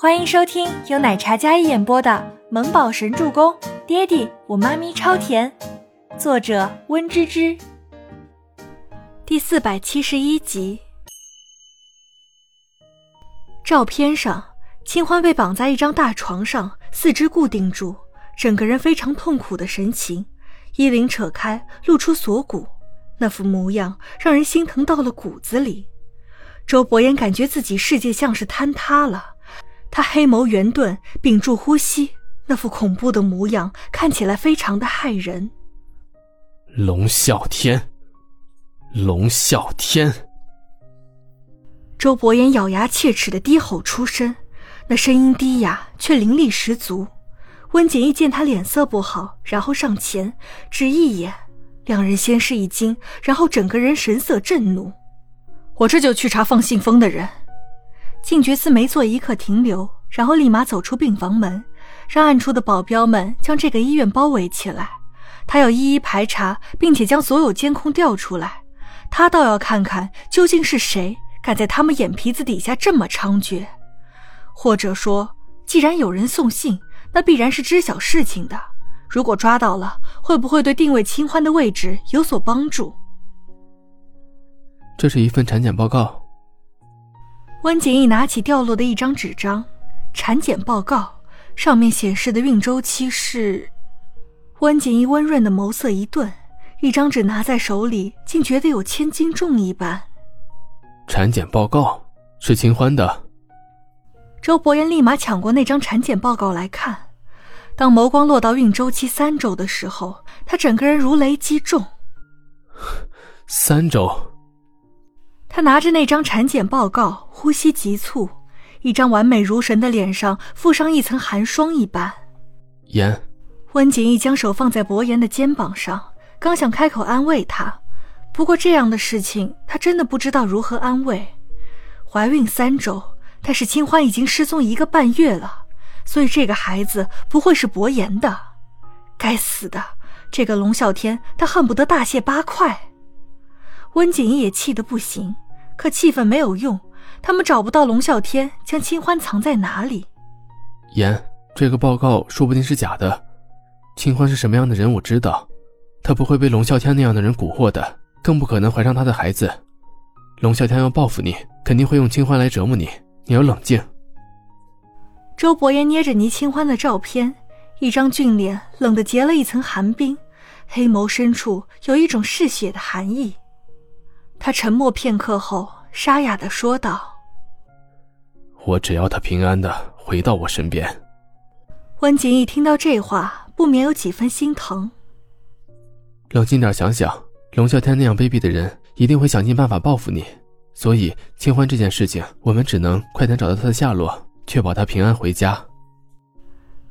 欢迎收听由奶茶嘉一演播的《萌宝神助攻》，爹地我妈咪超甜，作者温芝芝。第四百七十一集。照片上，清欢被绑在一张大床上，四肢固定住，整个人非常痛苦的神情，衣领扯开，露出锁骨，那副模样让人心疼到了骨子里。周伯言感觉自己世界像是坍塌了，他黑眸圆钝，屏住呼吸，那副恐怖的模样看起来非常的骇人。龙啸天，龙啸天。周伯言咬牙切齿的低吼出声，那声音低哑却灵力十足。温景逸见他脸色不好，然后上前只一眼，两人先是一惊，然后整个人神色震怒。我这就去查放信封的人。静觉寺没做一刻停留，然后立马走出病房门，让暗处的保镖们将这个医院包围起来。他要一一排查，并且将所有监控调出来。他倒要看看究竟是谁。敢在他们眼皮子底下这么猖獗，或者说，既然有人送信，那必然是知晓事情的。如果抓到了，会不会对定位清欢的位置有所帮助？这是一份产检报告。温景逸拿起掉落的一张纸张，产检报告上面显示的孕周期是……温景逸温润的眸色一顿，一张纸拿在手里，竟觉得有千斤重一般。产检报告是秦欢的。周伯言立马抢过那张产检报告来看，当眸光落到孕周期三周的时候，他整个人如雷击中。三周。他拿着那张产检报告，呼吸急促，一张完美如神的脸上附上一层寒霜一般。言。温景逸将手放在伯言的肩膀上，刚想开口安慰他。不过这样的事情，他真的不知道如何安慰。怀孕三周，但是清欢已经失踪一个半月了，所以这个孩子不会是伯言的。该死的，这个龙啸天，他恨不得大卸八块。温景逸也气得不行，可气愤没有用，他们找不到龙啸天将清欢藏在哪里。言，这个报告说不定是假的。清欢是什么样的人，我知道，他不会被龙啸天那样的人蛊惑的。更不可能怀上他的孩子。龙啸天要报复你，肯定会用清欢来折磨你。你要冷静。周伯言捏着倪清欢的照片，一张俊脸冷得结了一层寒冰，黑眸深处有一种嗜血的寒意。他沉默片刻后，沙哑的说道：“我只要他平安的回到我身边。”温景逸听到这话，不免有几分心疼。冷静点想想。龙啸天那样卑鄙的人一定会想尽办法报复你，所以清欢这件事情，我们只能快点找到他的下落，确保他平安回家。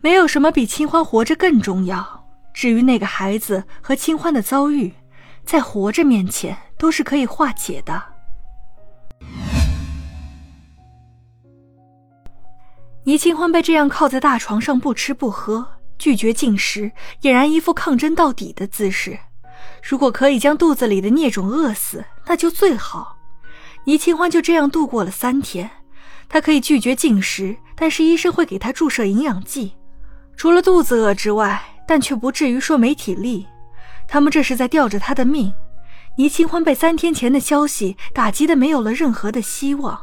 没有什么比清欢活着更重要。至于那个孩子和清欢的遭遇，在活着面前都是可以化解的。倪清欢被这样靠在大床上不吃不喝，拒绝进食，俨然一副抗争到底的姿势。如果可以将肚子里的孽种饿死，那就最好。倪清欢就这样度过了三天。他可以拒绝进食，但是医生会给他注射营养剂。除了肚子饿之外，但却不至于说没体力。他们这是在吊着他的命。倪清欢被三天前的消息打击的没有了任何的希望。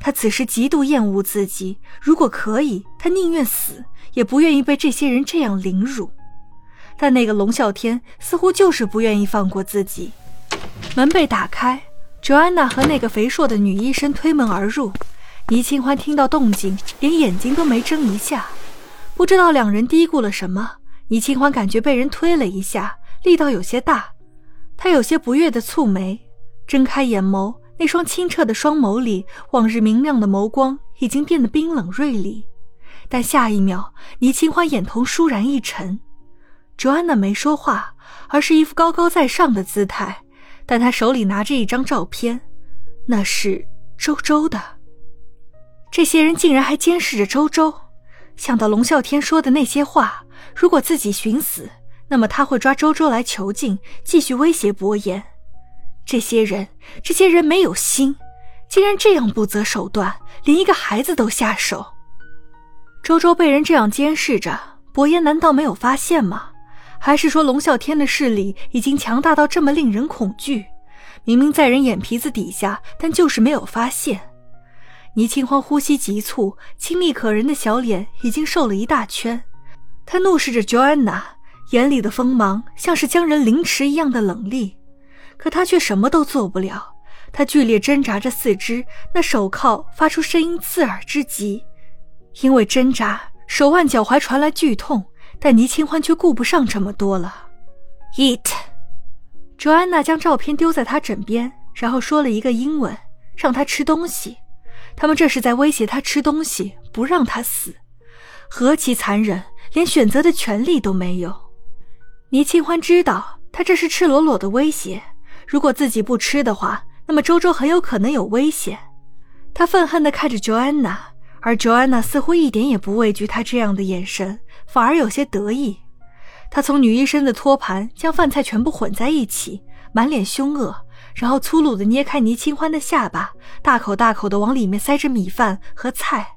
他此时极度厌恶自己。如果可以，他宁愿死，也不愿意被这些人这样凌辱。但那个龙啸天似乎就是不愿意放过自己。门被打开，Joanna 和那个肥硕的女医生推门而入。倪清欢听到动静，连眼睛都没睁一下，不知道两人嘀咕了什么。倪清欢感觉被人推了一下，力道有些大，他有些不悦的蹙眉，睁开眼眸，那双清澈的双眸里，往日明亮的眸光已经变得冰冷锐利。但下一秒，倪清欢眼瞳倏然一沉。卓安娜没说话，而是一副高高在上的姿态，但她手里拿着一张照片，那是周周的。这些人竟然还监视着周周。想到龙啸天说的那些话，如果自己寻死，那么他会抓周周来囚禁，继续威胁伯言。这些人，这些人没有心，竟然这样不择手段，连一个孩子都下手。周周被人这样监视着，伯言难道没有发现吗？还是说龙啸天的势力已经强大到这么令人恐惧？明明在人眼皮子底下，但就是没有发现。倪清欢呼吸急促，亲密可人的小脸已经瘦了一大圈。他怒视着 Joanna，眼里的锋芒像是将人凌迟一样的冷厉。可他却什么都做不了。他剧烈挣扎着四肢，那手铐发出声音刺耳之极。因为挣扎，手腕、脚踝传来剧痛，但倪清欢却顾不上这么多了。Eat。Joanna 将照片丢在他枕边，然后说了一个英文，让他吃东西。他们这是在威胁他吃东西，不让他死，何其残忍，连选择的权利都没有。倪清欢知道，他这是赤裸裸的威胁。如果自己不吃的话，那么周周很有可能有危险。他愤恨地看着 Joanna，而 Joanna 似乎一点也不畏惧他这样的眼神，反而有些得意。他从女医生的托盘将饭菜全部混在一起，满脸凶恶，然后粗鲁地捏开倪清欢的下巴，大口大口地往里面塞着米饭和菜。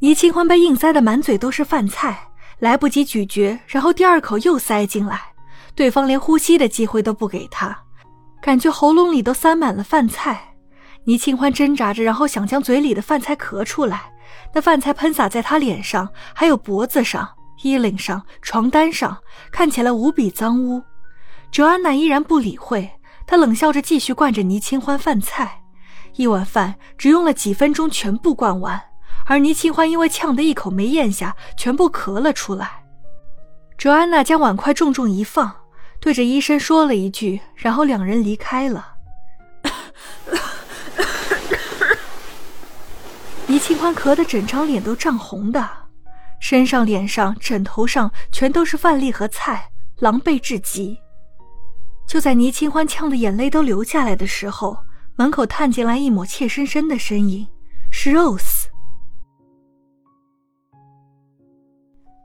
倪清欢被硬塞得满嘴都是饭菜，来不及咀嚼，然后第二口又塞进来，对方连呼吸的机会都不给他，感觉喉咙里都塞满了饭菜。倪清欢挣扎着，然后想将嘴里的饭菜咳出来，那饭菜喷洒在他脸上，还有脖子上。衣领上、床单上，看起来无比脏污。卓安娜依然不理会，她冷笑着继续灌着倪清欢饭菜。一碗饭只用了几分钟全部灌完，而倪清欢因为呛得一口没咽下，全部咳了出来。卓安娜将碗筷重重一放，对着医生说了一句，然后两人离开了。倪清欢咳得整张脸都涨红的。身上、脸上、枕头上全都是饭粒和菜，狼狈至极。就在倪清欢呛得眼泪都流下来的时候，门口探进来一抹怯生生的身影，是 Rose。